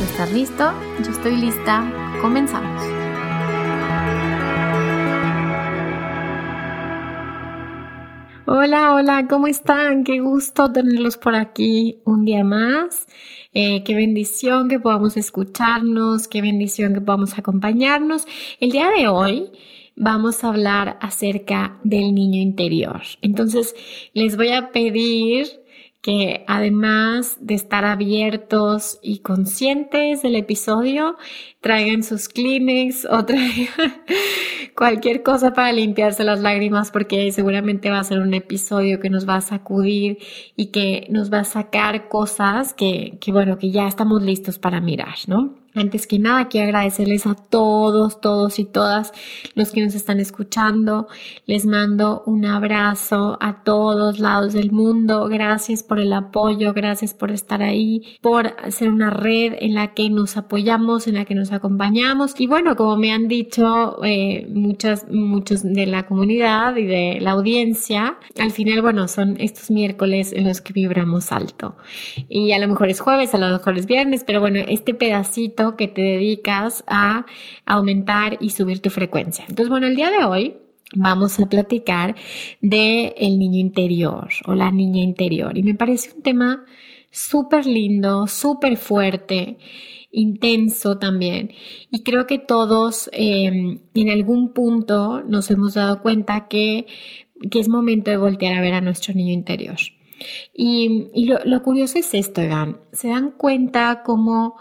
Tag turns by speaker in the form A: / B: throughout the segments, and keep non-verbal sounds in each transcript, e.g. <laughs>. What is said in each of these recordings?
A: Estás listo, yo estoy lista, comenzamos. Hola, hola, ¿cómo están? Qué gusto tenerlos por aquí un día más. Eh, qué bendición que podamos escucharnos, qué bendición que podamos acompañarnos. El día de hoy vamos a hablar acerca del niño interior. Entonces, les voy a pedir que además de estar abiertos y conscientes del episodio, traigan sus Kleenex o <laughs> traigan cualquier cosa para limpiarse las lágrimas porque seguramente va a ser un episodio que nos va a sacudir y que nos va a sacar cosas que, que bueno, que ya estamos listos para mirar, ¿no? Antes que nada, quiero agradecerles a todos, todos y todas los que nos están escuchando. Les mando un abrazo a todos lados del mundo. Gracias por el apoyo, gracias por estar ahí, por ser una red en la que nos apoyamos, en la que nos acompañamos. Y bueno, como me han dicho eh, muchas, muchos de la comunidad y de la audiencia, al final, bueno, son estos miércoles en los que vibramos alto. Y a lo mejor es jueves, a lo mejor es viernes, pero bueno, este pedacito que te dedicas a aumentar y subir tu frecuencia. Entonces, bueno, el día de hoy vamos a platicar de el niño interior o la niña interior. Y me parece un tema súper lindo, súper fuerte, intenso también. Y creo que todos em, en algún punto nos hemos dado cuenta que, que, es momento de voltear a ver a nuestro niño interior. Y, lo, curioso es esto, Egan. Se dan cuenta cómo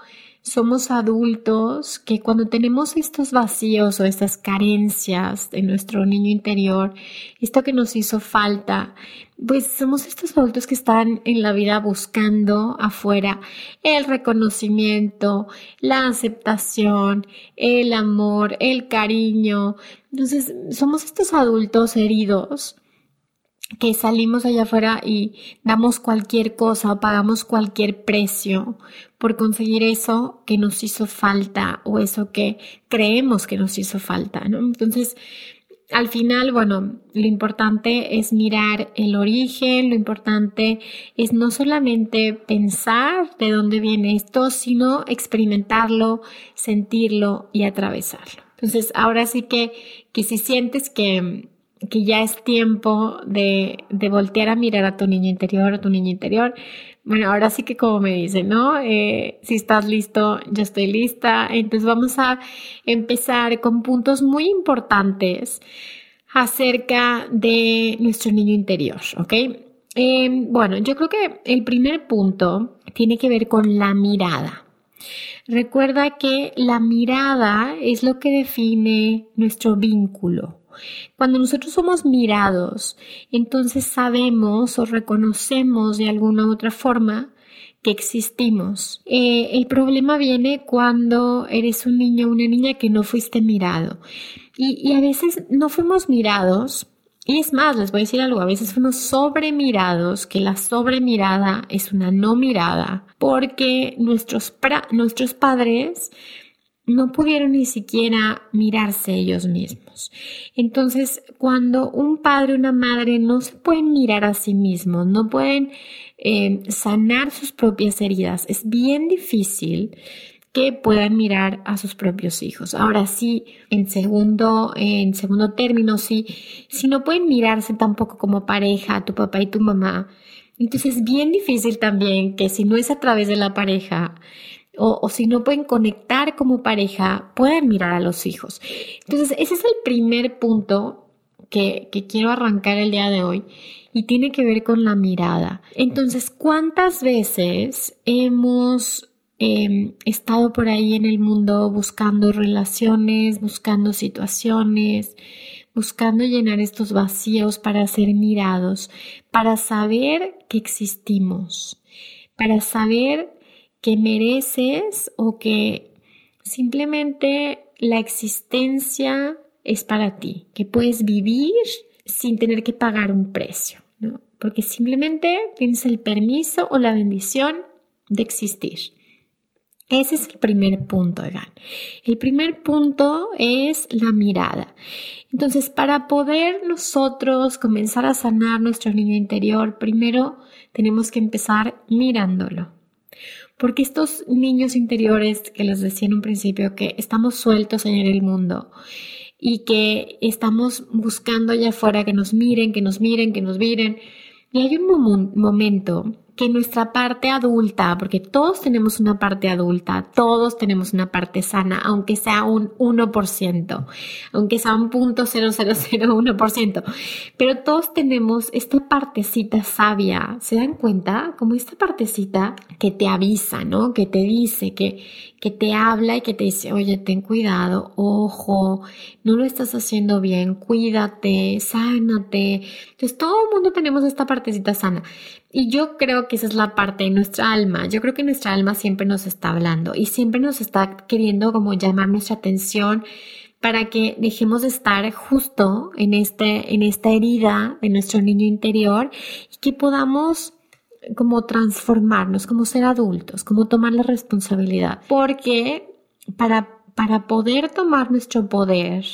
A: somos adultos que cuando tenemos estos vacíos o estas carencias de nuestro niño interior, esto que nos hizo falta, pues somos estos adultos que están en la vida buscando afuera el reconocimiento, la aceptación, el amor, el cariño. Entonces, somos estos adultos heridos que salimos allá afuera y damos cualquier cosa o pagamos cualquier precio por conseguir eso que nos hizo falta o eso que creemos que nos hizo falta, ¿no? Entonces, al final, bueno, lo importante es mirar el origen, lo importante es no solamente pensar de dónde viene esto, sino experimentarlo, sentirlo y atravesarlo. Entonces, ahora sí que, que si sientes que que ya es tiempo de, de, voltear a mirar a tu niño interior, a tu niño interior. Bueno, ahora sí que como me dicen, ¿no? Eh, si estás listo, yo estoy lista. Entonces vamos a empezar con puntos muy importantes acerca de nuestro niño interior, ¿ok? Eh, bueno, yo creo que el primer punto tiene que ver con la mirada. Recuerda que la mirada es lo que define nuestro vínculo. Cuando nosotros somos mirados, entonces sabemos o reconocemos de alguna u otra forma que existimos. Eh, el problema viene cuando eres un niño o una niña que no fuiste mirado. Y, a veces no fuimos mirados y es más, les voy a decir algo, a veces fuimos sobremirados, que la sobremirada es una no mirada, porque nuestros, nuestros padres no pudieron ni siquiera mirarse ellos mismos. Entonces, cuando un padre o una madre no se pueden mirar a sí mismos, no pueden eh, sanar sus propias heridas, es bien difícil que puedan mirar a sus propios hijos. Ahora sí, en segundo, en segundo término, sí, si no pueden mirarse tampoco como pareja, tu papá y tu mamá, entonces es bien difícil también que si no es a través de la pareja, o, si no pueden conectar como pareja, pueden mirar a los hijos. Entonces, ese es el primer punto que, quiero arrancar el día de hoy y tiene que ver con la mirada. Entonces, ¿cuántas veces hemos em, estado por ahí en el mundo buscando relaciones, buscando situaciones, buscando llenar estos vacíos para ser mirados, para saber que existimos, para saber que mereces o que simplemente la existencia es para ti, que puedes vivir sin tener que pagar un precio, ¿no? porque simplemente tienes el permiso o la bendición de existir. Ese es el primer punto. El primer punto es la mirada. Entonces, para poder nosotros comenzar a sanar nuestro niño interior, primero tenemos que empezar mirándolo. Porque estos niños interiores que les decía en un principio, que estamos sueltos en el mundo y que estamos buscando allá afuera que nos miren, que nos miren, que nos miren, y hay un momento que nuestra parte adulta, porque todos tenemos una parte adulta, todos tenemos una parte sana, aunque sea un 1%, aunque sea un punto pero todos tenemos esta partecita sabia, ¿se dan cuenta? Como esta partecita que te avisa, ¿no? Que te dice, que, que te habla y que te dice, oye, ten cuidado, ojo, no lo estás haciendo bien, cuídate, sánate. Entonces todo el mundo tenemos esta partecita sana. Y yo creo que esa es la parte de nuestra alma. Yo creo que nuestra alma siempre nos está hablando y siempre nos está queriendo como llamar nuestra atención para que dejemos de estar justo en, este, en esta herida de nuestro niño interior y que podamos como transformarnos, como ser adultos, como tomar la responsabilidad. Porque para, para poder tomar nuestro poder,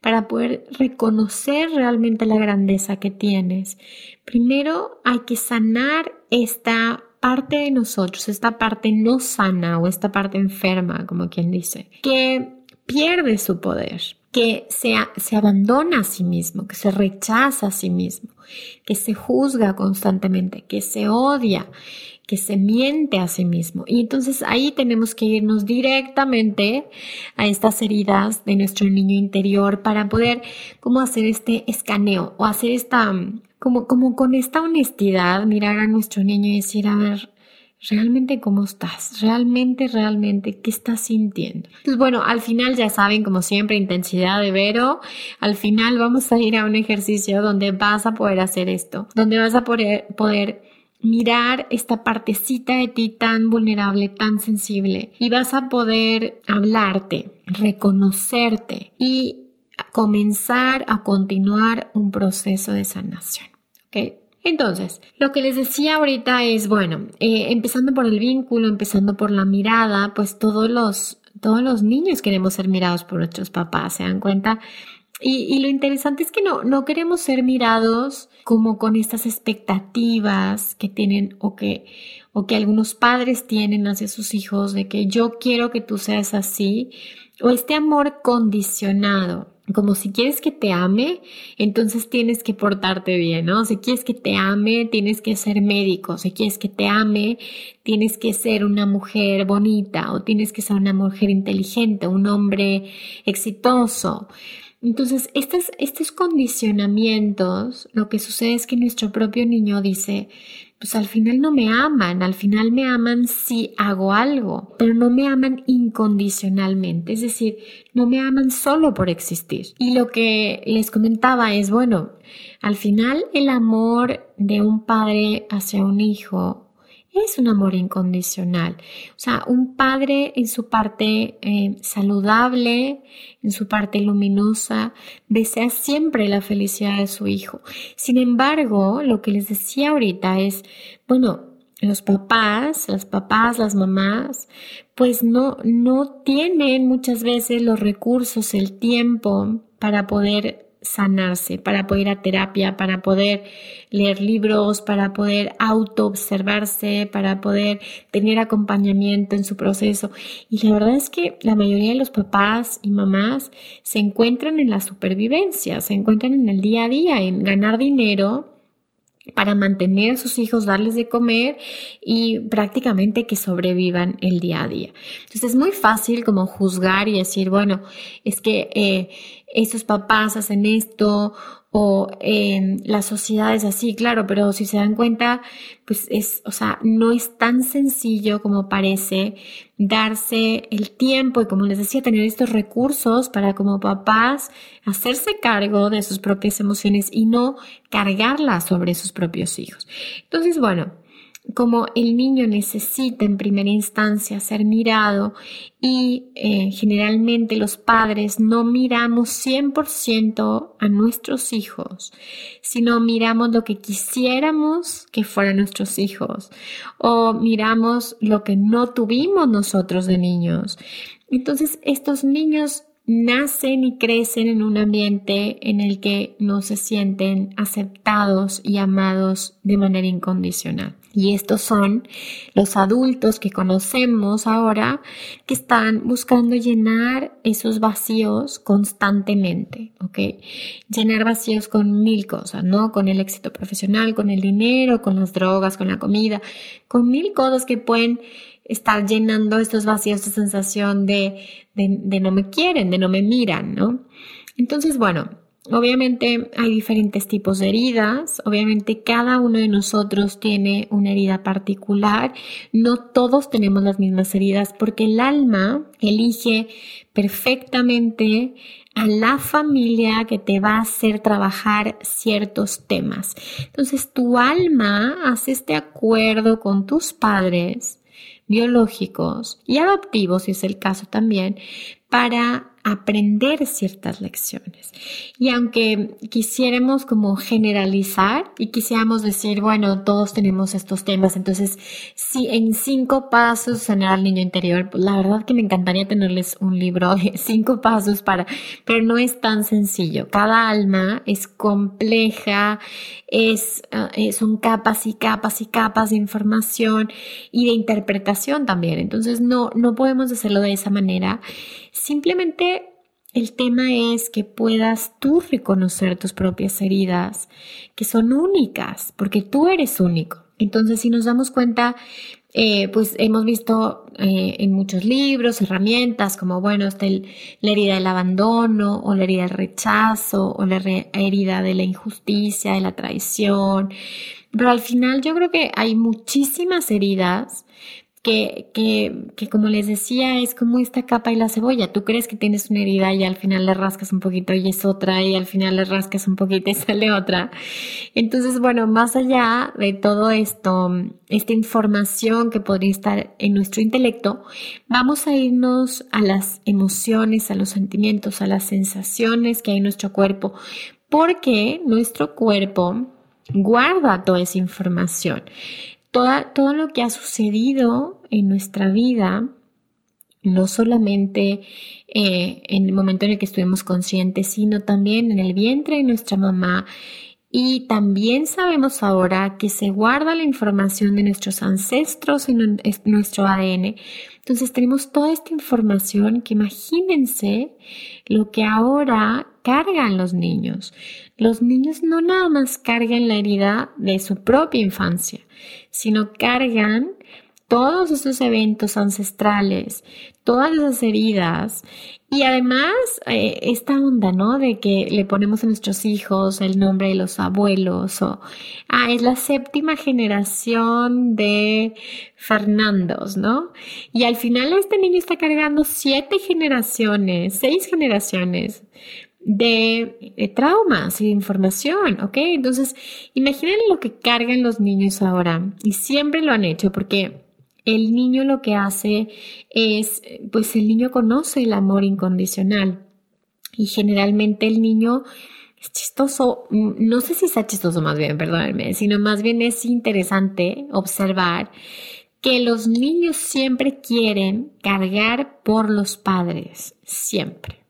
A: para poder reconocer realmente la grandeza que tienes. Primero hay que sanar esta parte de nosotros, esta parte no sana o esta parte enferma, como quien dice, que pierde su poder, que se, se abandona a sí mismo, que se rechaza a sí mismo, que se juzga constantemente, que se odia, que se miente a sí mismo. Y entonces ahí tenemos que irnos directamente a estas heridas de nuestro niño interior para poder como hacer este escaneo o hacer esta, como, como con esta honestidad, mirar a nuestro niño y decir, a ver, realmente cómo estás, realmente, realmente qué estás sintiendo. Entonces, bueno, al final ya saben, como siempre, intensidad de Vero, al final vamos a ir a un ejercicio donde vas a poder hacer esto, donde vas a poder, poder mirar esta partecita de ti tan vulnerable, tan sensible y vas a poder hablarte, reconocerte y comenzar a continuar un proceso de sanación. ¿ok? Entonces, lo que les decía ahorita es, bueno, eh, empezando por el vínculo, empezando por la mirada, pues todos los, todos los niños queremos ser mirados por nuestros papás, ¿se dan cuenta? Y, lo interesante es que no, no queremos ser mirados como con estas expectativas que tienen o que, o que algunos padres tienen hacia sus hijos de que yo quiero que tú seas así o este amor condicionado como si quieres que te ame, entonces tienes que portarte bien, ¿no? Si quieres que te ame, tienes que ser médico. Si quieres que te ame, tienes que ser una mujer bonita o tienes que ser una mujer inteligente, un hombre exitoso. Entonces, estos, estos condicionamientos, lo que sucede es que nuestro propio niño dice, pues al final no me aman, al final me aman si hago algo, pero no me aman incondicionalmente, es decir, no me aman solo por existir. Y lo que les comentaba es, bueno, al final el amor de un padre hacia un hijo es un amor incondicional. O sea, un padre en su parte eh, saludable, en su parte luminosa, desea siempre la felicidad de su hijo. Sin embargo, lo que les decía ahorita es, bueno, los papás, las papás, las mamás, pues no, no tienen muchas veces los recursos, el tiempo para poder sanarse, para poder ir a terapia, para poder leer libros, para poder auto-observarse, para poder tener acompañamiento en su proceso. Y la verdad es que la mayoría de los papás y mamás se encuentran en la supervivencia, se encuentran en el día a día, en ganar dinero para mantener a sus hijos, darles de comer y prácticamente que sobrevivan el día a día. Entonces es muy fácil como juzgar y decir, bueno, es que eh, estos papás hacen esto o eh, la sociedad es así, claro, pero si se dan cuenta, pues es, o sea, no es tan sencillo como parece darse el tiempo y como les decía, tener estos recursos para como papás hacerse cargo de sus propias emociones y no cargarlas sobre sus propios hijos. Entonces, bueno, como el niño necesita en primera instancia ser mirado y eh, generalmente los padres no miramos 100% a nuestros hijos, sino miramos lo que quisiéramos que fueran nuestros hijos o miramos lo que no tuvimos nosotros de niños. Entonces estos niños nacen y crecen en un ambiente en el que no se sienten aceptados y amados de manera incondicional. Y estos son los adultos que conocemos ahora que están buscando llenar esos vacíos constantemente, ¿ok? Llenar vacíos con mil cosas, ¿no? Con el éxito profesional, con el dinero, con las drogas, con la comida, con mil cosas que pueden estar llenando estos vacíos de sensación de, de, de no me quieren, de no me miran, ¿no? Entonces, bueno, Obviamente hay diferentes tipos de heridas, obviamente cada uno de nosotros tiene una herida particular, no todos tenemos las mismas heridas porque el alma elige perfectamente a la familia que te va a hacer trabajar ciertos temas. Entonces tu alma hace este acuerdo con tus padres biológicos y adoptivos, si es el caso también, para aprender ciertas lecciones. Y aunque quisiéramos como generalizar y quisiéramos decir, bueno, todos tenemos estos temas, entonces si en cinco pasos sanar al niño interior, pues la verdad que me encantaría tenerles un libro de <laughs> cinco pasos para, pero no es tan sencillo. Cada alma es compleja, es, uh, son capas y capas y capas de información y de interpretación también. Entonces no, no podemos hacerlo de esa manera. Simplemente el tema es que puedas tú reconocer tus propias heridas, que son únicas, porque tú eres único. Entonces, si nos damos cuenta, eh, pues hemos visto eh, en muchos libros, herramientas, como bueno, está la herida del abandono, o la herida del rechazo, o la herida de la injusticia, de la traición. Pero al final yo creo que hay muchísimas heridas que, que, que como les decía, es como esta capa y la cebolla. Tú crees que tienes una herida y al final le rascas un poquito y es otra y al final le rascas un poquito y <laughs> sale otra. Entonces, bueno, más allá de todo esto, esta información que podría estar en nuestro intelecto, vamos a irnos a las emociones, a los sentimientos, a las sensaciones que hay en nuestro cuerpo, porque nuestro cuerpo guarda toda esa información todo lo que ha sucedido en nuestra vida, no solamente eh, en el momento en el que estuvimos conscientes, sino también en el vientre de nuestra mamá. Y también sabemos ahora que se guarda la información de nuestros ancestros en nuestro ADN. Entonces tenemos toda esta información que imagínense lo que ahora cargan los niños. Los niños no nada más cargan la herida de su propia infancia, sino cargan todos esos eventos ancestrales, todas esas heridas y además eh, esta onda, ¿no? De que le ponemos a nuestros hijos el nombre de los abuelos o, ah, es la séptima generación de Fernandos, ¿no? Y al final este niño está cargando siete generaciones, seis generaciones de, traumas y de información, ¿ok? Entonces, imaginen lo que cargan los niños ahora y siempre lo han hecho porque el niño lo que hace es, pues el niño conoce el amor incondicional y generalmente el niño es chistoso, no sé si está chistoso más bien, perdónenme, sino más bien es interesante observar que los niños siempre quieren cargar por los padres, siempre.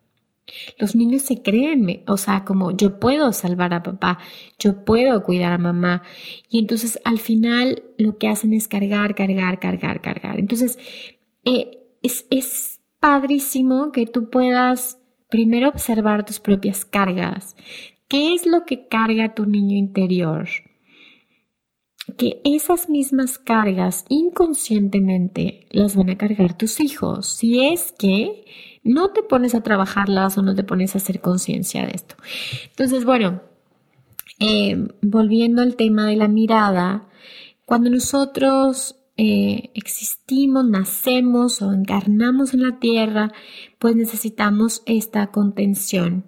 A: Los niños se creen, o sea, como yo puedo salvar a papá, yo puedo cuidar a mamá. Y entonces al final lo que hacen es cargar, cargar, cargar, cargar. Entonces eh, es, es padrísimo que tú puedas primero observar tus propias cargas. ¿Qué es lo que carga tu niño interior? que esas mismas cargas inconscientemente las van a cargar tus hijos si es que no te pones a trabajarlas o no te pones a hacer conciencia de esto. Entonces, bueno, eh, volviendo al tema de la mirada, cuando nosotros eh, existimos, nacemos o encarnamos en la tierra, pues necesitamos esta contención,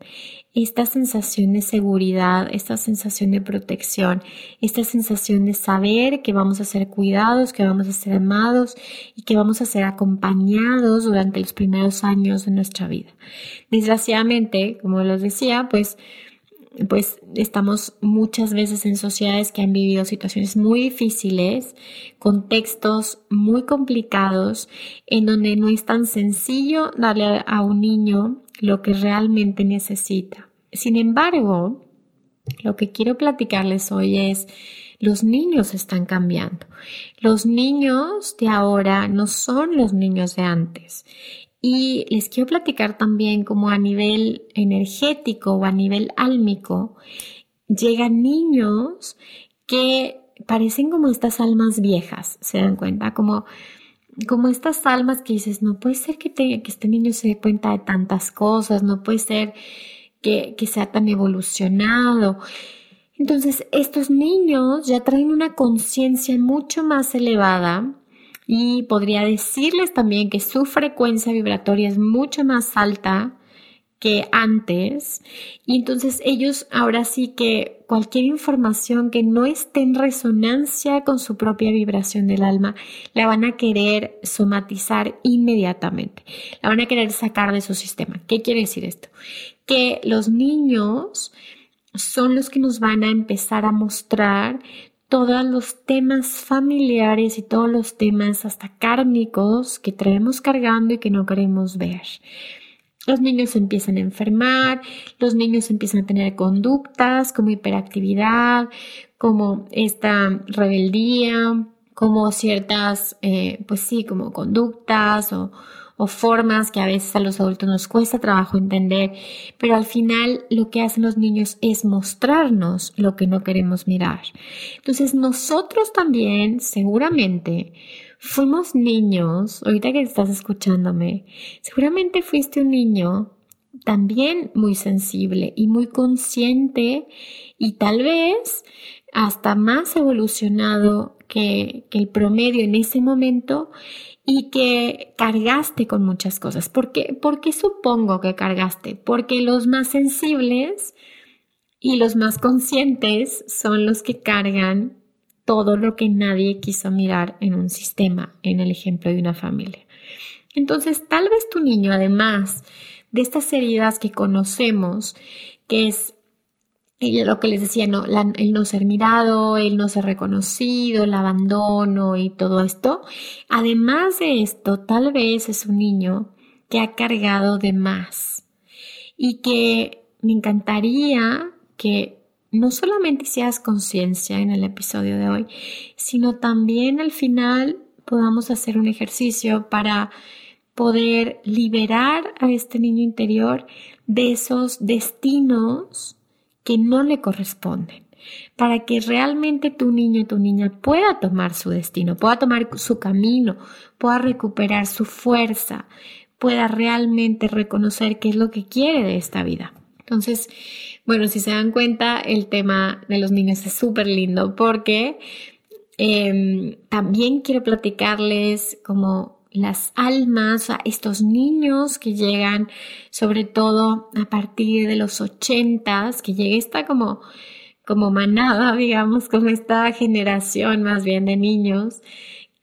A: esta sensación de seguridad, esta sensación de protección, esta sensación de saber que vamos a ser cuidados, que vamos a ser amados y que vamos a ser acompañados durante los primeros años de nuestra vida. Desgraciadamente, como les decía, pues pues estamos muchas veces en sociedades que han vivido situaciones muy difíciles, contextos muy complicados, en donde no es tan sencillo darle a un niño lo que realmente necesita. Sin embargo, lo que quiero platicarles hoy es, los niños están cambiando. Los niños de ahora no son los niños de antes. Y les quiero platicar también como a nivel energético o a nivel álmico, llegan niños que parecen como estas almas viejas, se dan cuenta, como, como estas almas que dices, no puede ser que, que este niño se dé cuenta de tantas cosas, no puede ser que, que sea tan evolucionado. Entonces, estos niños ya traen una conciencia mucho más elevada y podría decirles también que su frecuencia vibratoria es mucho más alta que antes y entonces ellos ahora sí que cualquier información que no esté en resonancia con su propia vibración del alma la van a querer somatizar inmediatamente, la van a querer sacar de su sistema. ¿Qué quiere decir esto? Que los niños son los que nos van a empezar a mostrar todos los temas familiares y todos los temas hasta kármicos que traemos cargando y que no queremos ver. Los niños empiezan a enfermar, los niños empiezan a tener conductas como hiperactividad, como esta rebeldía, como ciertas, eh, pues sí, como conductas o, formas que a veces a los adultos nos cuesta trabajo entender, pero al final lo que hacen los niños es mostrarnos lo que no queremos mirar. Entonces nosotros también seguramente fuimos niños, ahorita que estás escuchándome, seguramente fuiste un niño también muy sensible y muy consciente y tal vez hasta más evolucionado que, que el promedio en ese momento y que cargaste con muchas cosas. ¿Por qué? ¿Por qué supongo que cargaste? Porque los más sensibles y los más conscientes son los que cargan todo lo que nadie quiso mirar en un sistema, en el ejemplo de una familia. Entonces, tal vez tu niño, además de estas heridas que conocemos, que es y lo que les decía, no, el no ser mirado, el no ser reconocido, el abandono y todo esto. Además de esto, tal vez es un niño que ha cargado de más y que me encantaría que no solamente hicieras conciencia en el episodio de hoy, sino también al final podamos hacer un ejercicio para poder liberar a este niño interior de esos destinos que no le corresponden, para que realmente tu niño y tu niña pueda tomar su destino, pueda tomar su camino, pueda recuperar su fuerza, pueda realmente reconocer qué es lo que quiere de esta vida. Entonces, bueno, si se dan cuenta, el tema de los niños es súper lindo porque em, también quiero platicarles como las almas, a estos niños que llegan sobre todo a partir de los ochentas, que llega esta como, como manada, <laughs> digamos, como esta generación más bien de niños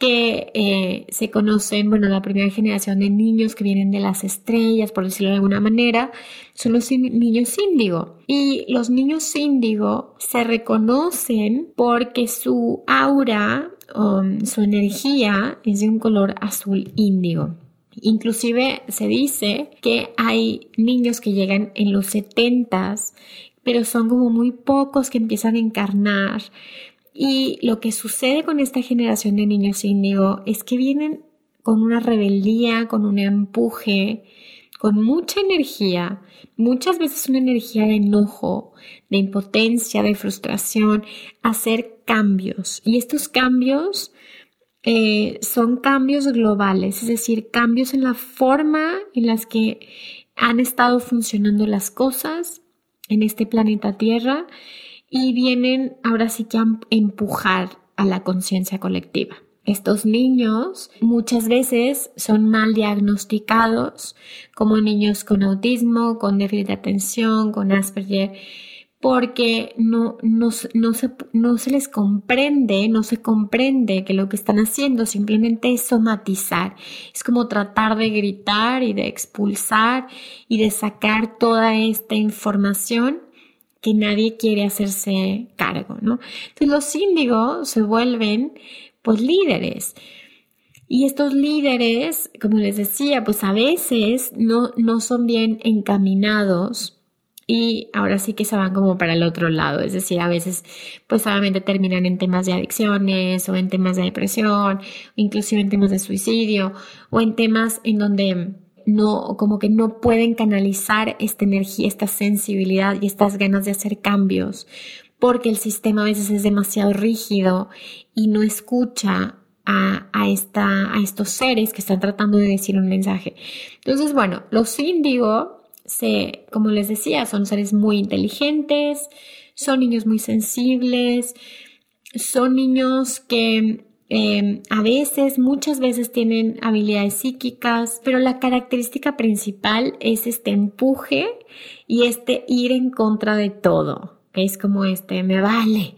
A: que eh, se conocen, bueno, la primera generación de niños que vienen de las estrellas, por decirlo de alguna manera, son los niños índigo. Y los niños índigo se reconocen porque su aura Um, su energía es de un color azul índigo. Inclusive se dice que hay niños que llegan en los setentas, pero son como muy pocos que empiezan a encarnar. Y lo que sucede con esta generación de niños índigo es que vienen con una rebeldía, con un empuje, con mucha energía, muchas veces una energía de enojo, de impotencia, de frustración, hacer cambios. Y estos cambios eh, son cambios globales, es decir, cambios en la forma en las que han estado funcionando las cosas en este planeta Tierra y vienen ahora sí que a empujar a la conciencia colectiva. Estos niños muchas veces son mal diagnosticados como niños con autismo, con déficit de atención, con Asperger, porque no, no, se, no se les comprende, no se comprende que lo que están haciendo simplemente es somatizar. Es como tratar de gritar y de expulsar y de sacar toda esta información que nadie quiere hacerse cargo, ¿no? Entonces los índigos se vuelven pues líderes. Y estos líderes, como les decía, pues a veces no, no son bien encaminados y ahora sí que se van como para el otro lado, es decir, a veces pues solamente terminan en temas de adicciones o en temas de depresión, inclusive en temas de suicidio o en temas en donde no, como que no pueden canalizar esta energía, esta sensibilidad y estas ganas de hacer cambios, porque el sistema a veces es demasiado rígido y no escucha a, a, esta, a estos seres que están tratando de decir un mensaje. Entonces, bueno, los índigo, se, como les decía, son seres muy inteligentes, son niños muy sensibles, son niños que Em, a veces, muchas veces tienen habilidades psíquicas, pero la característica principal es este empuje y este ir en contra de todo. Es como este, me vale,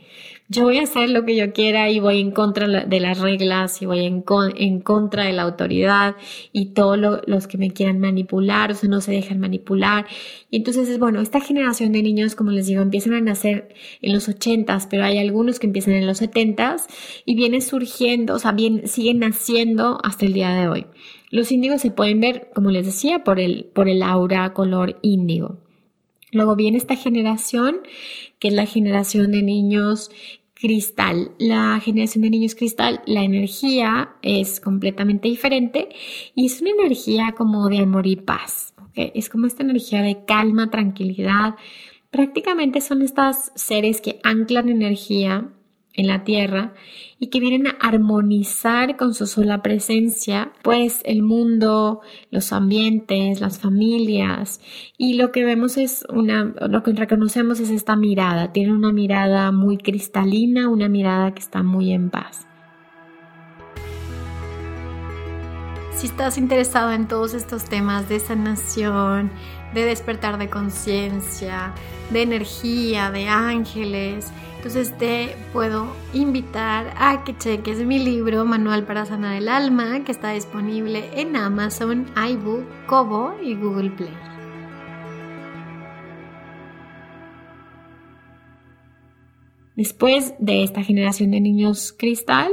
A: yo voy a hacer lo que yo quiera y voy en contra de las reglas y voy en, contra de la autoridad y todos los que me quieran manipular o sea, no se dejan manipular. Y entonces es bueno, esta generación de niños, como les digo, empiezan a nacer en los ochentas, pero hay algunos que empiezan en los setentas y vienen surgiendo, o sea, bien, siguen naciendo hasta el día de hoy. Los índigos se pueden ver, como les decía, por el, por el aura color índigo. Luego viene esta generación, que es la generación de niños cristal. La generación de niños cristal, la energía es completamente diferente y es una energía como de amor y paz. Es como esta energía de calma, tranquilidad. Prácticamente son estas seres que anclan energía en la tierra y que vienen a armonizar con su sola presencia, pues el mundo, los ambientes, las familias y lo que vemos es una, lo que reconocemos es esta mirada, tiene una mirada muy cristalina, una mirada que está muy en paz. Si estás interesado en todos estos temas de sanación, de despertar de conciencia, de energía, de ángeles, entonces te puedo invitar a que cheques mi libro Manual para Sanar el Alma, que está disponible en Amazon, iBook, Kobo y Google Play. Después de esta generación de niños cristal,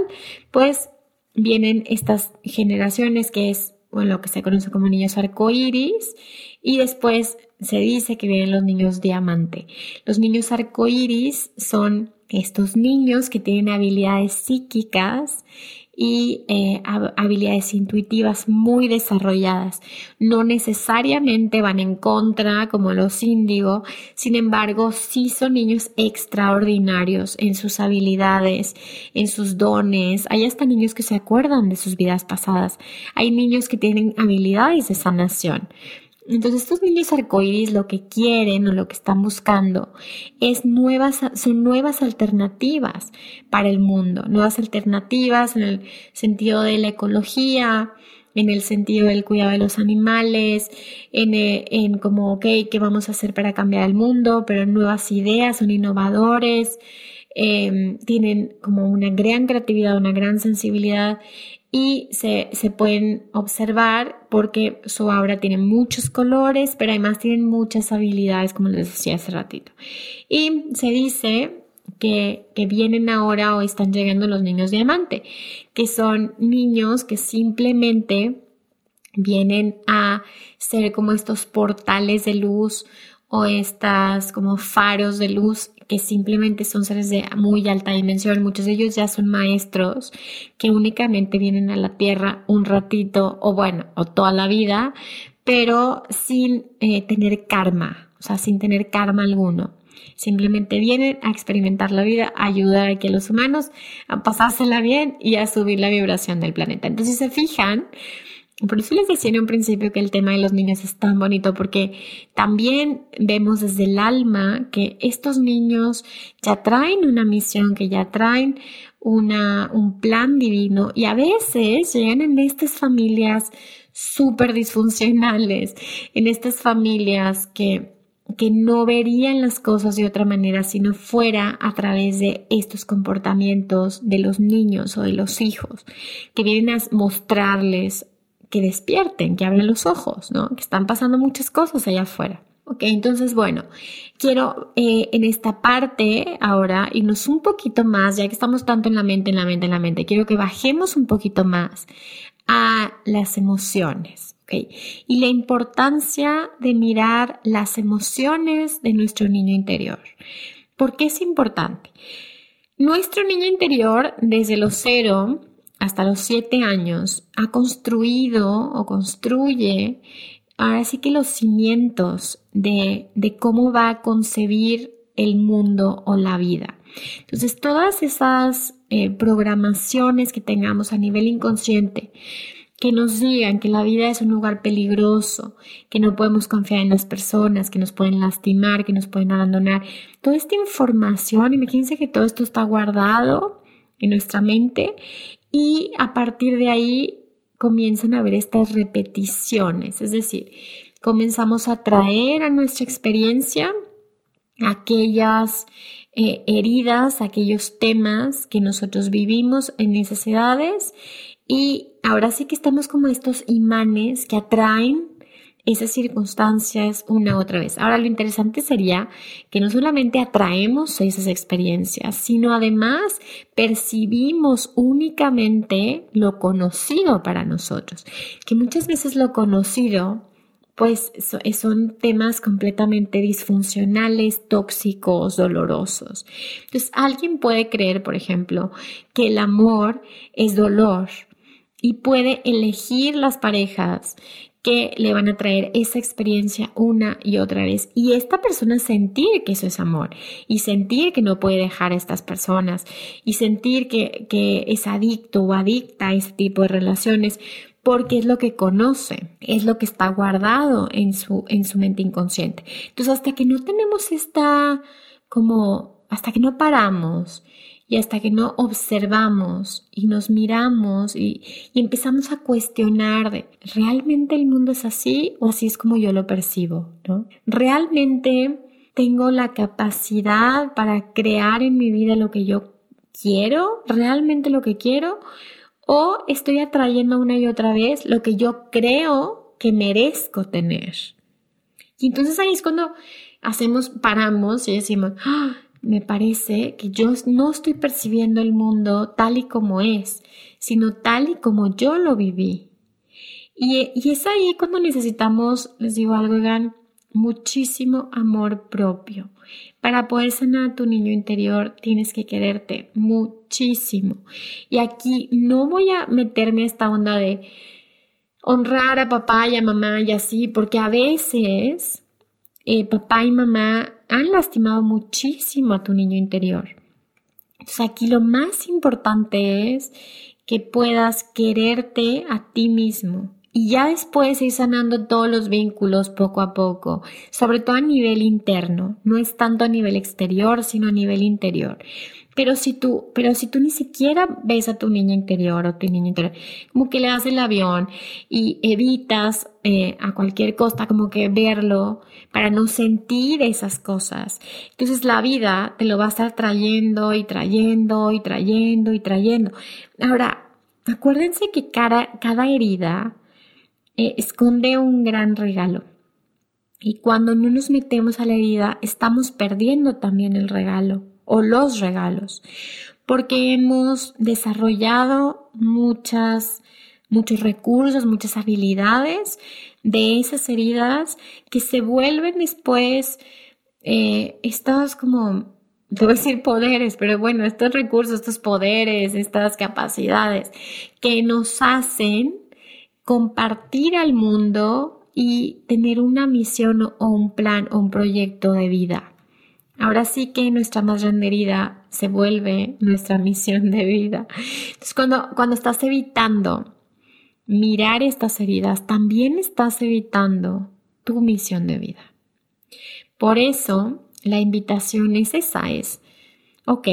A: pues vienen estas generaciones que es lo que se conoce como niños arcoíris y después se dice que vienen los niños diamante. Los niños arcoíris son estos niños que tienen habilidades psíquicas y eh, habilidades intuitivas muy desarrolladas. No necesariamente van en contra como los índigo, sin embargo, sí son niños extraordinarios en sus habilidades, en sus dones. Hay hasta niños que se acuerdan de sus vidas pasadas. Hay niños que tienen habilidades de sanación. Entonces estos niños arcoíris lo que quieren o lo que están buscando es nuevas, son nuevas alternativas para el mundo, nuevas alternativas en el sentido de la ecología, en el sentido del cuidado de los animales, en, eh, en como, ok, ¿qué vamos a hacer para cambiar el mundo? Pero nuevas ideas, son innovadores, em, tienen como una gran creatividad, una gran sensibilidad y se, se, pueden observar porque su aura tiene muchos colores, pero además tienen muchas habilidades, como les decía hace ratito. Y se dice que, que vienen ahora o están llegando los niños diamante, que son niños que simplemente vienen a ser como estos portales de luz o estas como faros de luz que simplemente son seres de muy alta dimensión. Muchos de ellos ya son maestros que únicamente vienen a la Tierra un ratito o bueno, o toda la vida pero sin eh, tener karma, o sea, sin tener karma alguno. Simplemente vienen a experimentar la vida, a ayudar a que los humanos a pasársela bien y a subir la vibración del planeta. Entonces, se fijan, por eso les decía en un principio que el tema de los niños es tan bonito porque también vemos desde el alma que estos niños ya traen una misión, que ya traen una, un plan divino y a veces llegan en estas familias súper disfuncionales, en estas familias que, que no verían las cosas de otra manera si no fuera a través de estos comportamientos de los niños o de los hijos, que vienen a mostrarles que despierten, que abren los ojos, ¿no? Que están pasando muchas cosas allá afuera. Ok, entonces bueno, quiero eh, en esta parte ahora irnos un poquito más, ya que estamos tanto en la mente, en la mente, en la mente, quiero que bajemos un poquito más a las emociones. ¿ok? Y la importancia de mirar las emociones de nuestro niño interior. ¿Por qué es importante? Nuestro niño interior, desde los cero hasta los siete años, ha construido o construye ahora sí que los cimientos de, de cómo va a concebir el mundo o la vida. Entonces, todas esas eh, programaciones que tengamos a nivel inconsciente, que nos digan que la vida es un lugar peligroso, que no podemos confiar en las personas, que nos pueden lastimar, que nos pueden abandonar. Toda esta información, imagínense que todo esto está guardado en nuestra mente y a partir de ahí comienzan a haber estas repeticiones, es decir, comenzamos a traer a nuestra experiencia aquellas eh, heridas, aquellos temas que nosotros vivimos en necesidades. Y ahora sí que estamos como estos imanes que atraen esas circunstancias una otra vez. Ahora lo interesante sería que no solamente atraemos esas experiencias, sino además percibimos únicamente lo conocido para nosotros, que muchas veces lo conocido pues son temas completamente disfuncionales, tóxicos, dolorosos. Entonces, alguien puede creer, por ejemplo, que el amor es dolor y puede elegir las parejas que le van a traer esa experiencia una y otra vez. Y esta persona sentir que eso es amor y sentir que no puede dejar a estas personas y sentir que, que es adicto o adicta a ese tipo de relaciones porque es lo que conoce, es lo que está guardado en su, en su mente inconsciente. Entonces, hasta que no tenemos esta, como, hasta que no paramos y hasta que no observamos y nos miramos y, empezamos a cuestionar de, ¿realmente el mundo es así o así es como yo lo percibo? ¿no? ¿Realmente tengo la capacidad para crear en mi vida lo que yo quiero? ¿Realmente lo que quiero? ¿O estoy atrayendo una y otra vez lo que yo creo que merezco tener? Y entonces ahí es cuando hacemos, paramos y decimos, ¡Ah! Me parece que yo no estoy percibiendo el mundo tal y como es, sino tal y como yo lo viví. Y, es ahí cuando necesitamos, les digo algo, Gan, muchísimo amor propio. Para poder sanar a tu niño interior tienes que quererte muchísimo. Y aquí no voy a meterme a esta onda de honrar a papá y a mamá y así, porque a veces eh, papá y mamá han lastimado muchísimo a tu niño interior. Entonces aquí lo más importante es que puedas quererte a ti mismo y ya después ir sanando todos los vínculos poco a poco, sobre todo a nivel interno, no es tanto a nivel exterior, sino a nivel interior. Pero si tú, pero si tú ni siquiera ves a tu niño interior o tu niño interior, como que le das el avión y evitas eh, a cualquier costa como que verlo para no sentir esas cosas. Entonces la vida te lo va a estar trayendo y trayendo y trayendo y trayendo. Ahora, acuérdense que cada, cada herida eh, esconde un gran regalo. Y cuando no nos metemos a la herida, estamos perdiendo también el regalo o los regalos, porque hemos desarrollado muchas, muchos recursos, muchas habilidades de esas heridas que se vuelven después eh, estos como, debo decir poderes, pero bueno, estos recursos, estos poderes, estas capacidades que nos hacen compartir al mundo y tener una misión o un plan o un proyecto de vida. Ahora sí que nuestra más grande herida se vuelve nuestra misión de vida. Entonces, cuando, cuando estás evitando mirar estas heridas, también estás evitando tu misión de vida. Por eso, la invitación es esa, es, ok,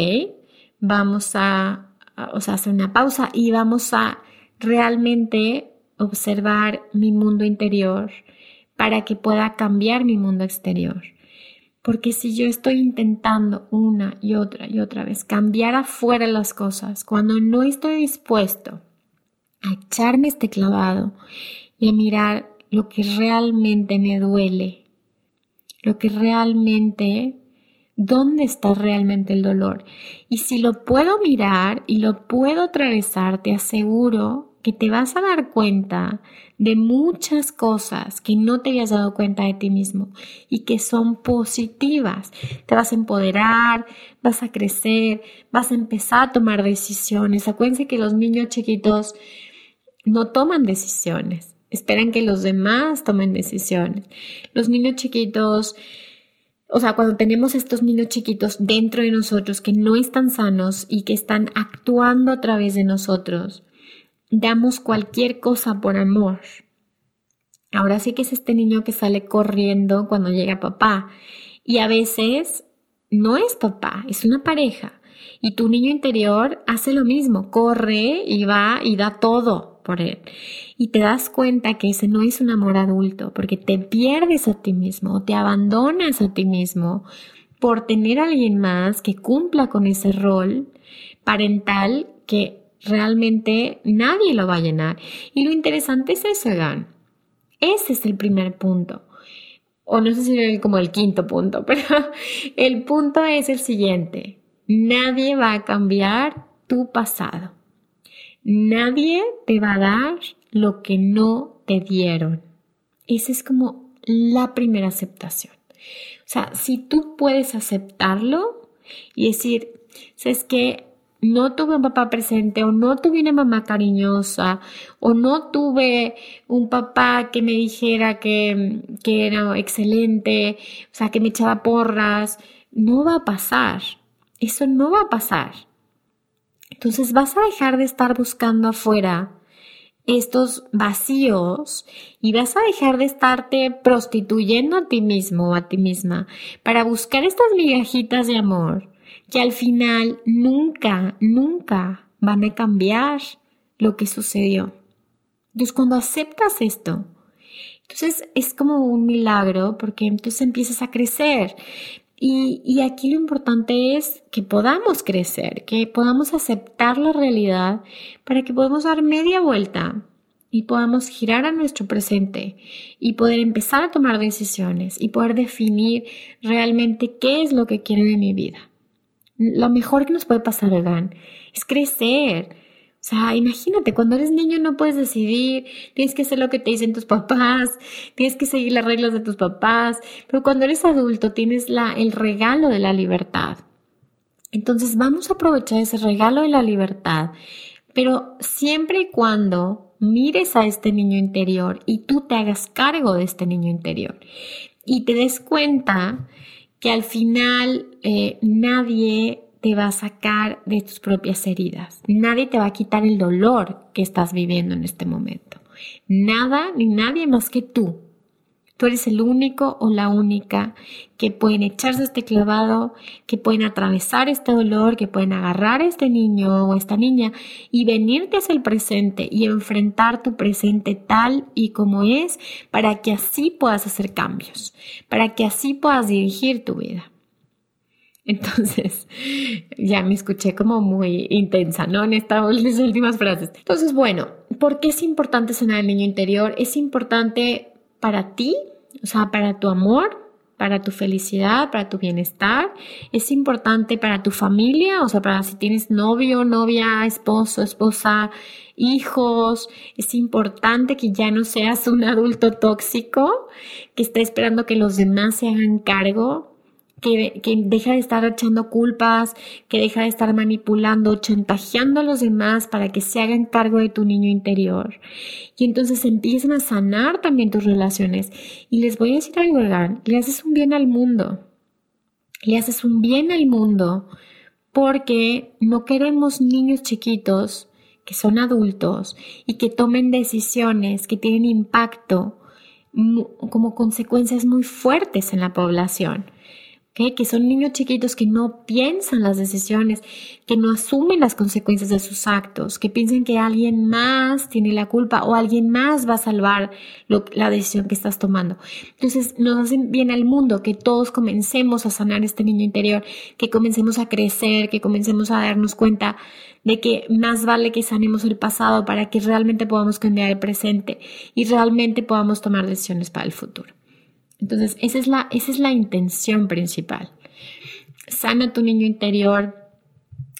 A: vamos a, hacer una pausa y vamos a realmente observar mi mundo interior para que pueda cambiar mi mundo exterior. Porque si yo estoy intentando una y otra y otra vez cambiar afuera las cosas, cuando no estoy dispuesto a echarme este clavado y a mirar lo que realmente me duele, lo que realmente, dónde está realmente el dolor. Y si lo puedo mirar y lo puedo atravesar, te aseguro que te vas a dar cuenta de muchas cosas que no te habías dado cuenta de ti mismo y que son positivas. Te vas a empoderar, vas a crecer, vas a empezar a tomar decisiones. Acuérdense que los niños chiquitos no toman decisiones, esperan que los demás tomen decisiones. Los niños chiquitos o sea, cuando tenemos estos niños chiquitos dentro de nosotros que no están sanos y que están actuando a través de nosotros, damos cualquier cosa por amor. Ahora sí que es este niño que sale corriendo cuando llega papá. Y a veces no es papá, es una pareja. Y tu niño interior hace lo mismo, corre y va y da todo por él. Y te das cuenta que ese no es un amor adulto, porque te pierdes a ti mismo, te abandonas a ti mismo por tener a alguien más que cumpla con ese rol parental que realmente nadie lo va a llenar. Y lo interesante es eso, Egan. Ese es el primer punto. O no sé si es como el quinto punto, <laughs> pero el punto es el siguiente. Nadie va a cambiar tu pasado. Nadie te va a dar lo que no te dieron. Esa es como la primera aceptación. O sea, si tú puedes aceptarlo y decir, ¿sabes que no tuve un papá presente o no tuve una mamá cariñosa o no tuve un papá que me dijera que, que era excelente, o sea, que me echaba porras, no va a pasar. Eso no va a pasar. Entonces vas a dejar de estar buscando afuera estos vacíos y vas a dejar de estarte prostituyendo a ti mismo o a ti misma para buscar estas migajitas de amor que al final nunca, nunca van a cambiar lo que sucedió. Entonces cuando aceptas esto, entonces es como un milagro porque entonces empiezas a crecer. Y, y, aquí lo importante es que podamos crecer, que podamos aceptar la realidad para que podamos dar media vuelta y podamos girar a nuestro presente y poder empezar a tomar decisiones y poder definir realmente qué es lo que quiero de mi vida. Lo mejor que nos puede pasar, Egan, es crecer. O sea, imagínate, cuando eres niño no puedes decidir, tienes que hacer lo que te dicen tus papás, tienes que seguir las reglas de tus papás, pero cuando eres adulto tienes la, el regalo de la libertad. Entonces vamos a aprovechar ese regalo de la libertad, pero siempre y cuando mires a este niño interior y tú te hagas cargo de este niño interior y te des cuenta que al final eh, nadie te va a sacar de tus propias heridas. Nadie te va a quitar el dolor que estás viviendo en este momento. Nada ni nadie más que tú Tú eres el único o la única que pueden echarse este clavado, que pueden atravesar este dolor, que pueden agarrar este niño o esta niña y venirte hacia el presente y enfrentar tu presente tal y como es para que así puedas hacer cambios, para que así puedas dirigir tu vida. Entonces, <laughs> ya me escuché como muy intensa, ¿no? En estas últimas frases. Entonces, bueno, ¿por qué es importante sanar el niño interior? Es importante para ti, o sea, para tu amor, para tu felicidad, para tu bienestar. Es importante para tu familia, o sea, para si tienes novio, novia, esposo, esposa, hijos. Es importante que ya no seas un adulto tóxico que está esperando que los demás se hagan cargo. Que, deja de estar echando culpas, que deja de estar manipulando, chantajeando a los demás para que se hagan cargo de tu niño interior. Y entonces empiezan a sanar también tus relaciones. Y les voy a decir algo, le haces un bien al mundo. Le haces un bien al mundo porque no queremos niños chiquitos que son adultos y que tomen decisiones que tienen impacto como consecuencias muy fuertes en la población que son niños chiquitos que no piensan las decisiones, que no asumen las consecuencias de sus actos, que piensan que alguien más tiene la culpa o alguien más va a salvar la decisión que estás tomando. Entonces nos hacen bien al mundo que todos comencemos a sanar este niño interior, que comencemos a crecer, que comencemos a darnos cuenta de que más vale que sanemos el pasado para que realmente podamos cambiar el presente y realmente podamos tomar decisiones para el futuro. Entonces, esa es la, esa es la intención principal. Sana tu niño interior,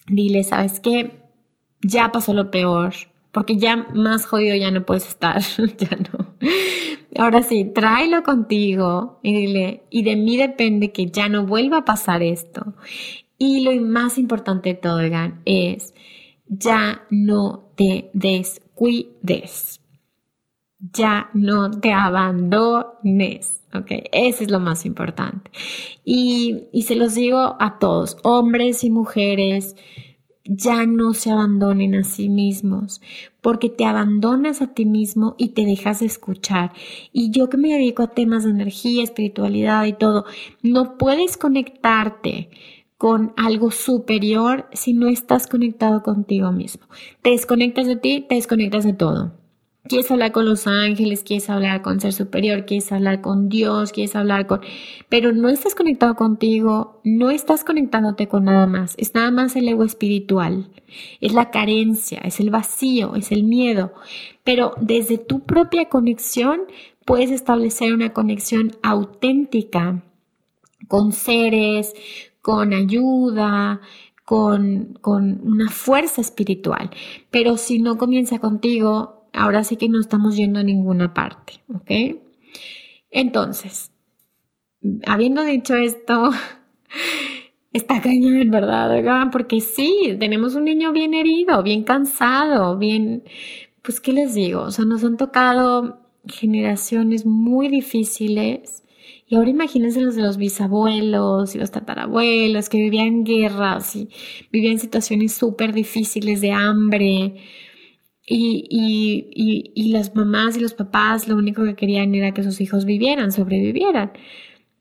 A: dile, ¿sabes qué? Ya pasó lo peor, porque ya más jodido ya no puedes estar, <laughs> ya no. Ahora sí, tráelo contigo y dile, y de mí depende que ya no vuelva a pasar esto. Y lo más importante de todo, es ya no te descuides. Ya no te abandones. Ok, eso es lo más importante. Y, y se los digo a todos, hombres y mujeres, ya no se abandonen a sí mismos, porque te abandonas a ti mismo y te dejas de escuchar. Y yo que me dedico a temas de energía, espiritualidad y todo, no puedes conectarte con algo superior si no estás conectado contigo mismo. Te desconectas de ti, te desconectas de todo quieres hablar con los ángeles, quieres hablar con ser superior, quieres hablar con Dios, quieres hablar con... Pero no estás conectado contigo, no estás conectándote con nada más, es nada más el ego espiritual, es la carencia, es el vacío, es el miedo. Pero desde tu propia conexión puedes establecer una conexión auténtica con seres, con ayuda, con, con una fuerza espiritual. Pero si no comienza contigo, ahora sí que no estamos yendo a ninguna parte, ¿ok? Entonces, habiendo dicho esto, <laughs> está cañón, ¿verdad? Porque sí, tenemos un niño bien herido, bien cansado, bien, pues, ¿qué les digo? O sea, nos han tocado generaciones muy difíciles. Y ahora imagínense los de los bisabuelos y los tatarabuelos que vivían guerras y vivían situaciones súper difíciles de hambre, y, y, y, las mamás y los papás lo único que querían era que sus hijos vivieran, sobrevivieran.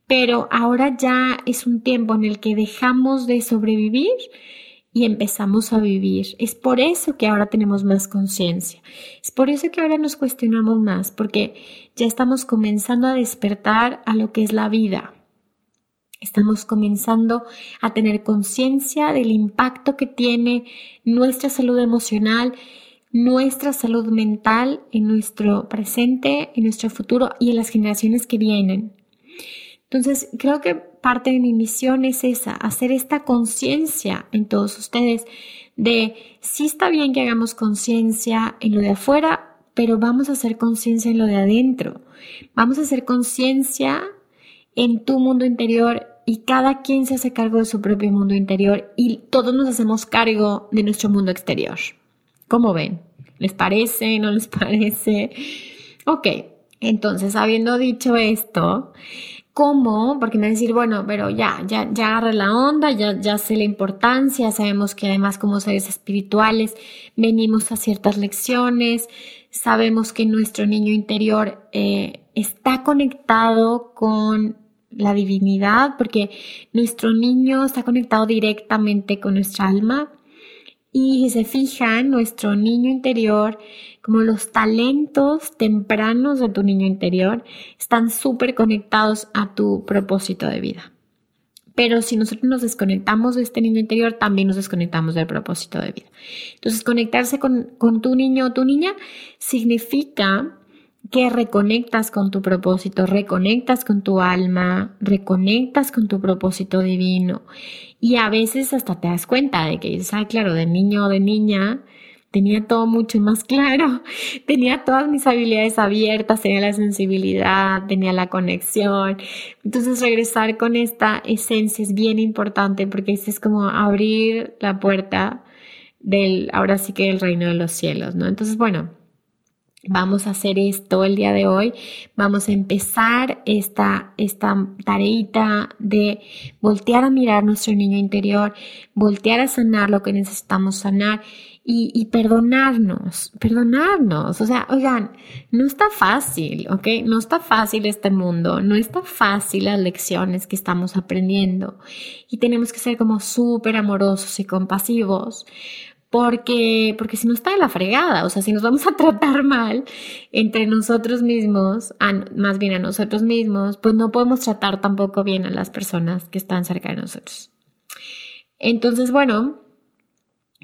A: Pero ahora ya es un tiempo en el que dejamos de sobrevivir y empezamos a vivir. Es por eso que ahora tenemos más conciencia. Es por eso que ahora nos cuestionamos más, porque ya estamos comenzando a despertar a lo que es la vida. Estamos comenzando a tener conciencia del impacto que tiene nuestra salud emocional nuestra salud mental en nuestro presente, en nuestro futuro y en las generaciones que vienen. Entonces, creo que parte de mi misión es esa, hacer esta conciencia en todos ustedes de si está bien que hagamos conciencia en lo de afuera, pero vamos a hacer conciencia en lo de adentro. Vamos a hacer conciencia en tu mundo interior y cada quien se hace cargo de su propio mundo interior y todos nos hacemos cargo de nuestro mundo exterior. ¿Cómo ven? ¿Les parece? ¿No les <laughs> parece? Ok, entonces habiendo dicho esto, ¿cómo? Porque me decir, bueno, pero ya, ya, ya agarré la onda, ya, ya sé la importancia, sabemos que además como seres espirituales venimos a ciertas lecciones, sabemos que nuestro niño interior eh, está conectado con la divinidad, porque nuestro niño está conectado directamente con nuestra alma. Y si se fijan, nuestro niño interior, como los talentos tempranos de tu niño interior, están súper conectados a tu propósito de vida. Pero si nosotros nos desconectamos de este niño interior, también nos desconectamos del propósito de vida. Entonces, conectarse con, con tu niño o tu niña significa que reconectas con tu propósito, reconectas con tu alma, reconectas con tu propósito divino. Y a veces hasta te das cuenta de que, ah, claro, de niño o de niña, tenía todo mucho más claro, <laughs> tenía todas mis habilidades abiertas, tenía la sensibilidad, tenía la conexión. Entonces regresar con esta esencia es bien importante porque es como abrir la puerta del, ahora sí que el reino de los cielos, ¿no? Entonces, bueno, vamos a hacer esto el día de hoy. Vamos a empezar esta, esta de voltear a mirar nuestro niño interior, voltear a sanar lo que necesitamos sanar y, y, perdonarnos, perdonarnos. O sea, oigan, no está fácil, ¿ok? No está fácil este mundo, no está fácil las lecciones que estamos aprendiendo y tenemos que ser como súper amorosos y compasivos porque, porque si no está de la fregada, o sea, si nos vamos a tratar mal entre nosotros mismos, más bien a nosotros mismos, pues no podemos tratar tampoco bien a las personas que están cerca de nosotros. Entonces, bueno,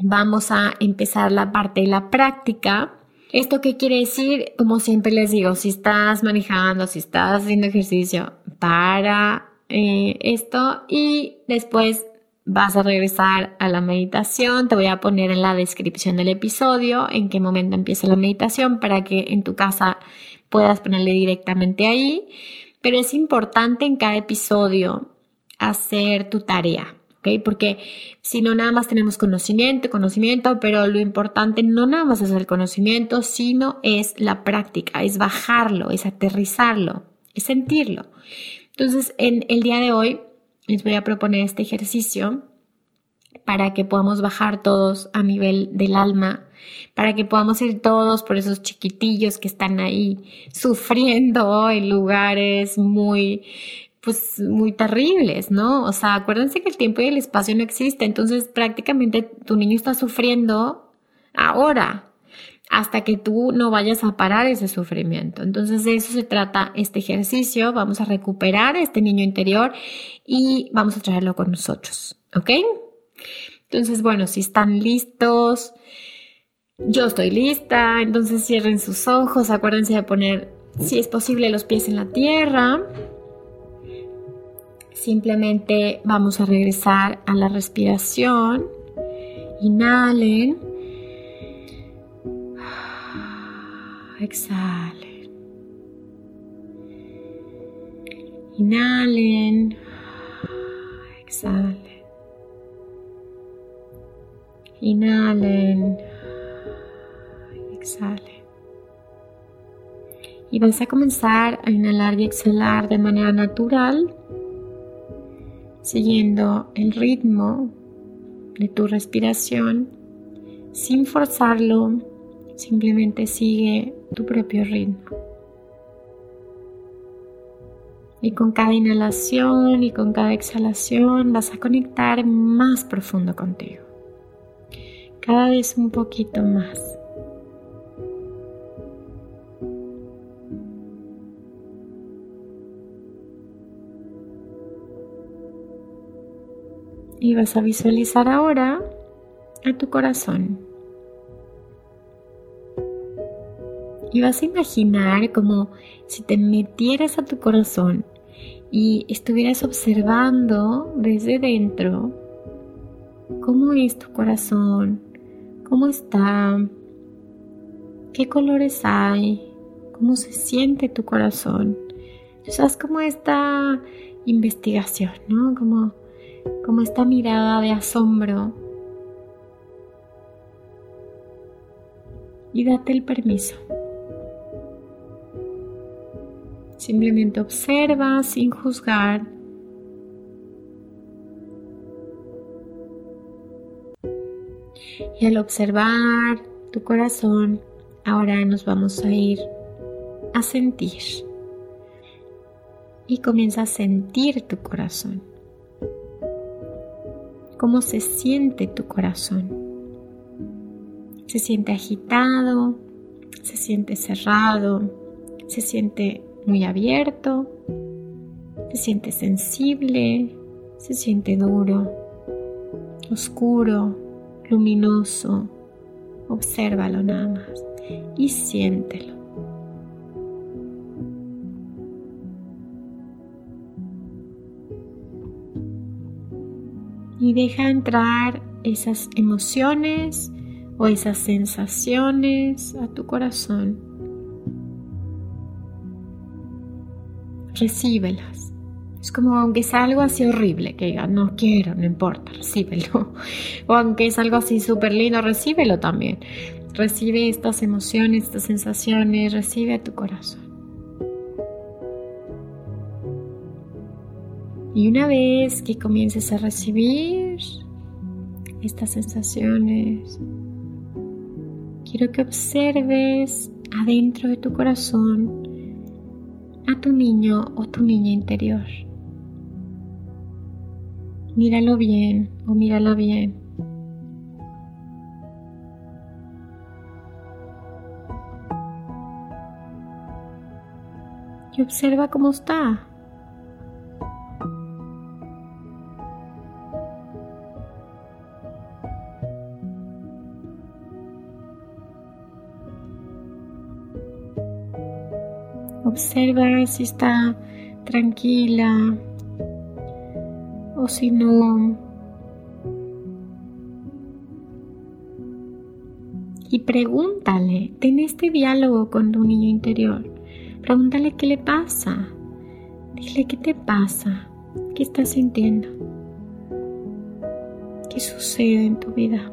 A: vamos a empezar la parte de la práctica. ¿Esto qué quiere decir? Como siempre les digo, si estás manejando, si estás haciendo ejercicio, para eh, esto y después vas a regresar a la meditación. Te voy a poner en la descripción del episodio en qué momento empieza la meditación para que en tu casa puedas ponerle directamente ahí. Pero es importante en cada episodio hacer tu tarea. ¿ok? Porque si no, nada más tenemos conocimiento, conocimiento, pero lo importante no nada más es el conocimiento, sino es la práctica, es bajarlo, es aterrizarlo, es sentirlo. Entonces, en el día de hoy les voy a proponer este ejercicio para que podamos bajar todos a nivel del alma, para que podamos ir todos por esos chiquitillos que están ahí sufriendo en lugares muy pues muy terribles, ¿no? O sea, acuérdense que el tiempo y el espacio no existen, entonces prácticamente tu niño está sufriendo ahora, hasta que tú no vayas a parar ese sufrimiento. Entonces de eso se trata este ejercicio. Vamos a recuperar este niño interior y vamos a traerlo con nosotros. ¿Ok? Entonces, bueno, si están listos, yo estoy lista. Entonces cierren sus ojos. Acuérdense de poner, si es posible, los pies en la tierra. Simplemente vamos a regresar a la respiración. Inhalen. Exhalen. Inhalen, exhalen. Inhalen, exhalen. Y vas a comenzar a inhalar y exhalar de manera natural, siguiendo el ritmo de tu respiración, sin forzarlo, simplemente sigue tu propio ritmo. Y con cada inhalación y con cada exhalación vas a conectar más profundo contigo. Cada vez un poquito más. Y vas a visualizar ahora a tu corazón. Y vas a imaginar como si te metieras a tu corazón y estuvieras observando desde dentro cómo es tu corazón, cómo está, qué colores hay, cómo se siente tu corazón. O es como esta investigación, ¿no? Como, como esta mirada de asombro. Y date el permiso. Simplemente observa sin juzgar. Y al observar tu corazón, ahora nos vamos a ir a sentir. Y comienza a sentir tu corazón. ¿Cómo se siente tu corazón? Se siente agitado, se siente cerrado, se siente muy abierto, se siente sensible, se siente duro, oscuro, luminoso. Obsérvalo nada más y siéntelo. Y deja entrar esas emociones o esas sensaciones a tu corazón. Recíbelas. Es como aunque sea algo así horrible, que diga, no quiero, no importa, recíbelo. <laughs> O aunque es algo así súper lindo, recíbelo también. Recibe estas emociones, estas sensaciones, recibe a tu corazón. Y una vez que comiences a recibir estas sensaciones, quiero que observes adentro de tu corazón a tu niño o tu niña interior. Míralo bien o mírala bien. Y observa cómo está. Observa si está tranquila o si no. Y pregúntale, ten este diálogo con tu niño interior. Pregúntale qué le pasa. Dile qué te pasa, qué estás sintiendo, qué sucede en tu vida.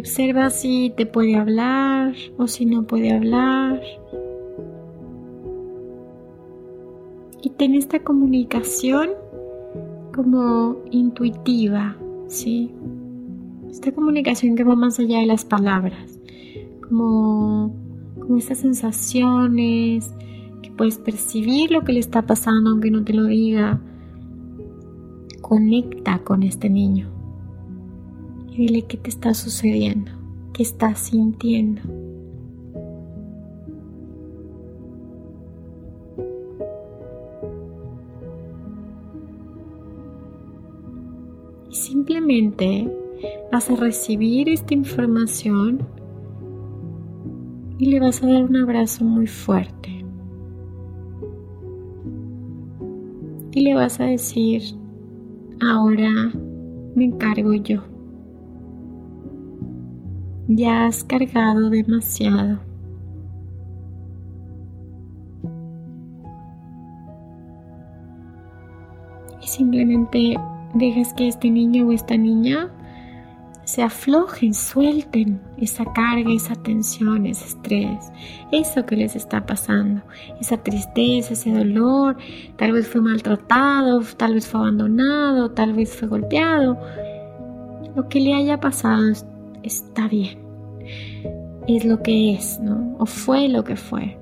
A: Observa si te puede hablar o si no puede hablar. Y ten esta comunicación como intuitiva, ¿sí? Esta comunicación que va más allá de las palabras, como, como estas sensaciones, que puedes percibir lo que le está pasando aunque no te lo diga. Conecta con este niño dile qué te está sucediendo, qué estás sintiendo. Y simplemente vas a recibir esta información y le vas a dar un abrazo muy fuerte. Y le vas a decir, ahora me encargo yo ya has cargado demasiado. Y simplemente dejas que este niño o esta niña se aflojen, suelten esa carga, esa tensión, ese estrés, eso que les está pasando, esa tristeza, ese dolor, tal vez fue maltratado, tal vez fue abandonado, tal vez fue golpeado, lo que le haya pasado está bien. Es lo que es, ¿no? O fue lo que fue.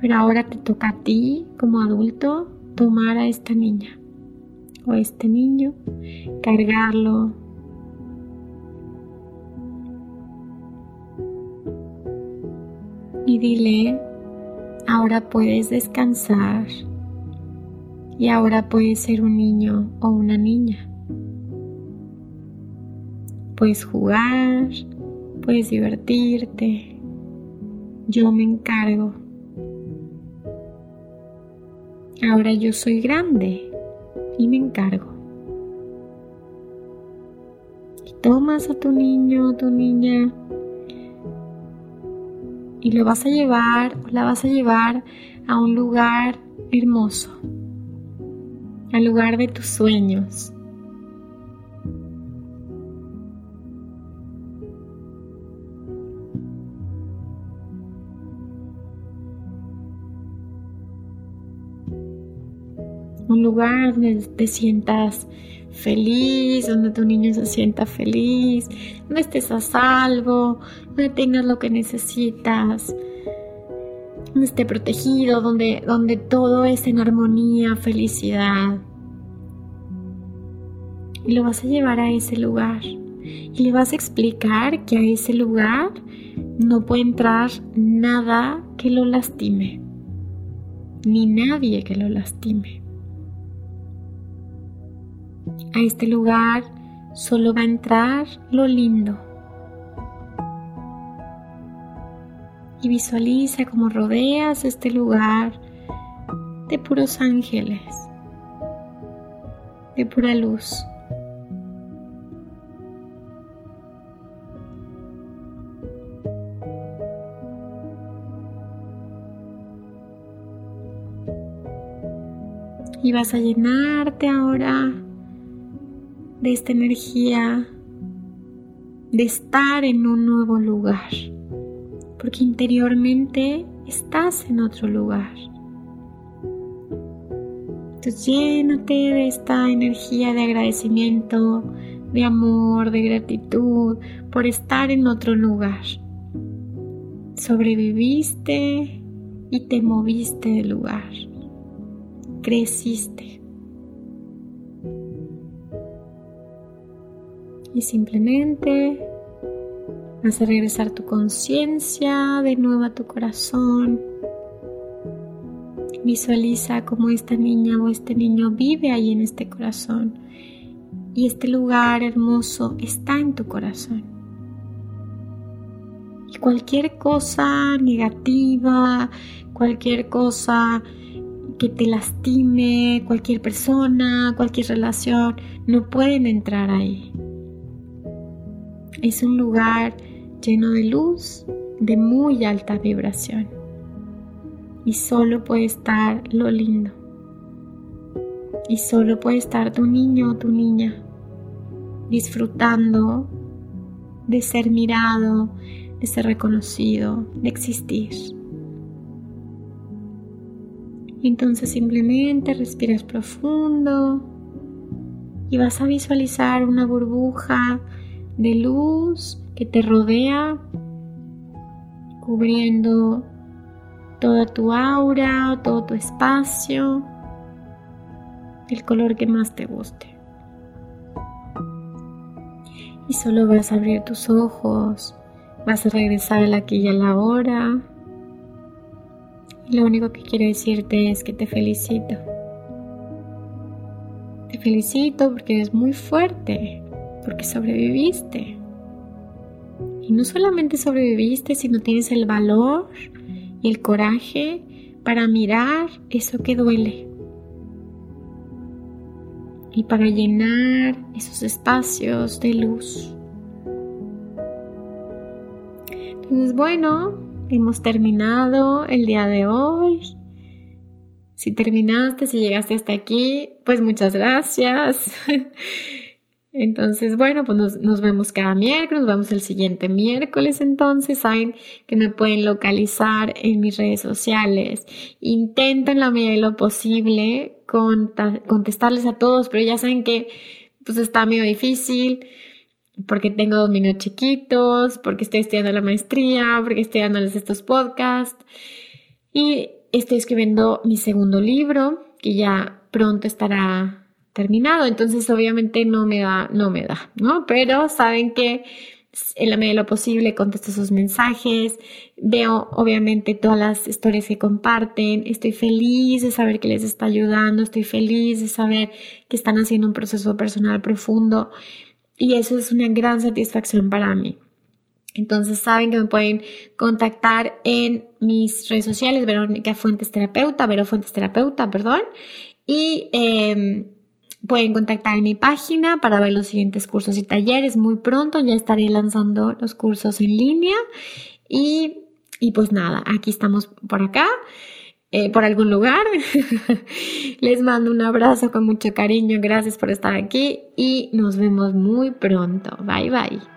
A: Pero ahora te toca a ti, como adulto, tomar a esta niña o a este niño, cargarlo. Y dile, ahora puedes descansar y ahora puedes ser un niño o una niña. Puedes jugar, puedes divertirte. Yo me encargo. Ahora yo soy grande y me encargo. Tomas a tu niño o tu niña y lo vas a llevar o la vas a llevar a un lugar hermoso, al lugar de tus sueños. Un lugar donde te sientas feliz, donde tu niño se sienta feliz, donde estés a salvo, donde tengas lo que necesitas, donde esté protegido, donde, donde todo es en armonía, felicidad. Y lo vas a llevar a ese lugar. Y le vas a explicar que a ese lugar no puede entrar nada que lo lastime, ni nadie que lo lastime. A este lugar solo va a entrar lo lindo. y visualiza cómo rodeas este lugar de puros ángeles, de pura luz. Y vas a llenarte ahora de esta energía de estar en un nuevo lugar, porque interiormente estás en otro lugar. Entonces llénate de esta energía de agradecimiento, de amor, de gratitud por estar en otro lugar. Sobreviviste y te moviste del lugar. Creciste. Y simplemente a regresar tu conciencia de nuevo a tu corazón Visualiza cómo esta niña o este niño vive ahí en este corazón y este lugar hermoso está en tu corazón. Y cualquier cosa negativa, cualquier cosa que te lastime, cualquier persona, cualquier relación, no pueden entrar ahí. Es un lugar lleno de luz, de muy alta vibración y solo puede estar lo lindo. Y solo puede estar tu niño o tu niña disfrutando de ser mirado, de ser reconocido, de existir. Entonces simplemente respiras profundo y vas a visualizar una burbuja de luz que te rodea, cubriendo toda tu aura, todo tu espacio, el color que más te guste. Y solo vas a abrir tus ojos, vas a regresar a la aquí y a la hora. Y lo único que quiero decirte es que te felicito. Te felicito porque eres muy fuerte, porque sobreviviste. Y no solamente sobreviviste, sino tienes el valor el coraje para mirar eso que duele y para llenar esos espacios de luz. Entonces, bueno, hemos terminado el día de hoy. Si terminaste, si llegaste hasta aquí, pues muchas gracias. <laughs> Entonces, bueno, pues nos, vemos cada miércoles, nos vemos el siguiente miércoles entonces. Saben que me pueden localizar en mis redes sociales. Intento en la medida de lo posible contestarles a todos, pero ya saben que pues está medio difícil porque tengo dos niños chiquitos, porque estoy estudiando la maestría, porque estoy dándoles estos podcasts y estoy escribiendo mi segundo libro que ya pronto estará terminado. Entonces, obviamente no me da, no me da, ¿no? Pero saben que en la medida de lo posible contesto sus mensajes, veo obviamente todas las historias que comparten, estoy feliz de saber que les está ayudando, estoy feliz de saber que están haciendo un proceso personal profundo y eso es una gran satisfacción para mí. Entonces saben que me pueden contactar en mis redes sociales, Verónica Fuentes Terapeuta, Vero Fuentes Terapeuta, perdón, y eh, Pueden contactar en mi página para ver los siguientes cursos y talleres. Muy pronto ya estaré lanzando los cursos en línea. Y, pues nada, aquí estamos por acá, eh, por algún lugar. <laughs> Les mando un abrazo con mucho cariño. Gracias por estar aquí y nos vemos muy pronto. Bye bye.